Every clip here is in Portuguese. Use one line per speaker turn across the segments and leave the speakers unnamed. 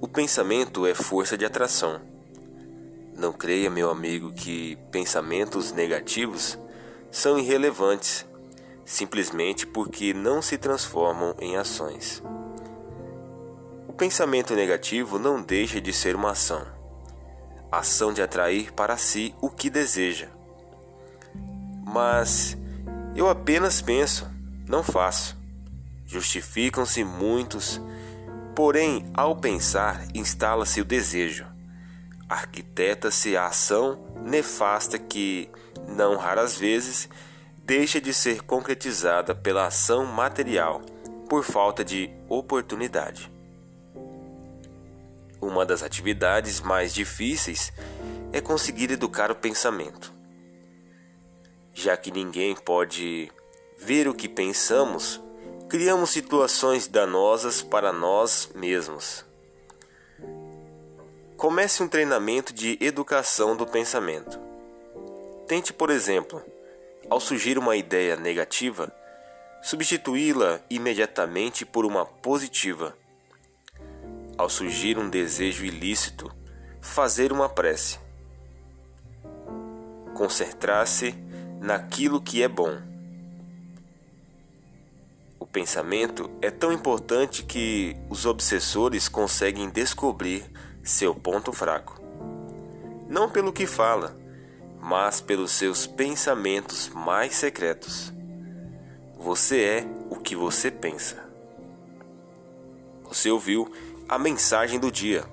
O pensamento é força de atração. Não creia, meu amigo, que pensamentos negativos são irrelevantes simplesmente porque não se transformam em ações. O pensamento negativo não deixa de ser uma ação, ação de atrair para si o que deseja. Mas eu apenas penso, não faço. Justificam-se muitos, porém, ao pensar, instala-se o desejo. Arquiteta-se a ação nefasta que, não raras vezes, deixa de ser concretizada pela ação material por falta de oportunidade. Uma das atividades mais difíceis é conseguir educar o pensamento. Já que ninguém pode ver o que pensamos, criamos situações danosas para nós mesmos. Comece um treinamento de educação do pensamento. Tente, por exemplo, ao surgir uma ideia negativa, substituí-la imediatamente por uma positiva. Ao surgir um desejo ilícito, fazer uma prece. Concentrar-se naquilo que é bom. O pensamento é tão importante que os obsessores conseguem descobrir seu ponto fraco. Não pelo que fala, mas pelos seus pensamentos mais secretos. Você é o que você pensa. Você ouviu a mensagem do dia.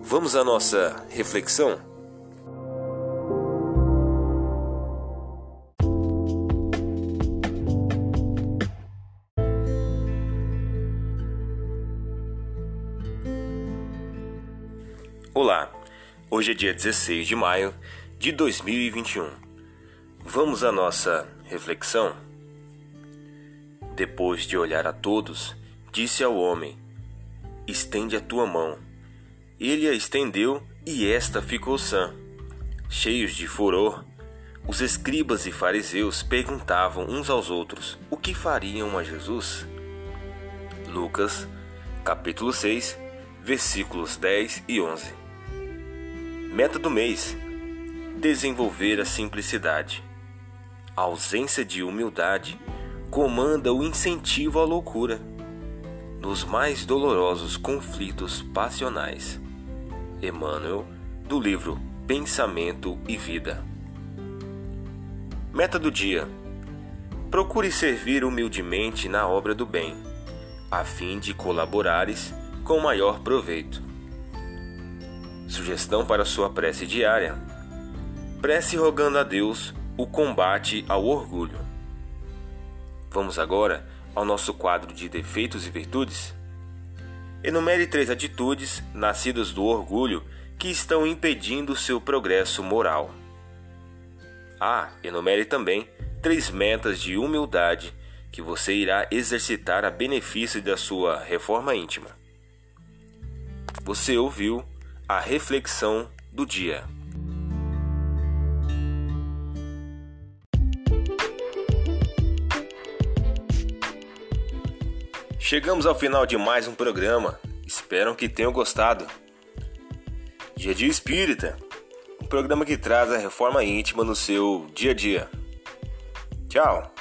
Vamos à nossa reflexão? Olá, hoje é dia 16 de maio de 2021. Vamos à nossa reflexão? Depois de olhar a todos, disse ao homem: Estende a tua mão. Ele a estendeu e esta ficou sã. Cheios de furor, os escribas e fariseus perguntavam uns aos outros o que fariam a Jesus. Lucas, capítulo 6, versículos 10 e 11. Meta do mês: desenvolver a simplicidade. A ausência de humildade comanda o incentivo à loucura nos mais dolorosos conflitos passionais. Emmanuel, do livro Pensamento e Vida. Meta do dia: procure servir humildemente na obra do bem, a fim de colaborares com maior proveito. Sugestão para sua prece diária: prece rogando a Deus o combate ao orgulho. Vamos agora ao nosso quadro de defeitos e virtudes? Enumere três atitudes nascidas do orgulho que estão impedindo seu progresso moral. Ah, enumere também três metas de humildade que você irá exercitar a benefício da sua reforma íntima. Você ouviu a reflexão do dia. Chegamos ao final de mais um programa. Espero que tenham gostado. Dia Dia Espírita, um programa que traz a reforma íntima no seu dia a dia. Tchau!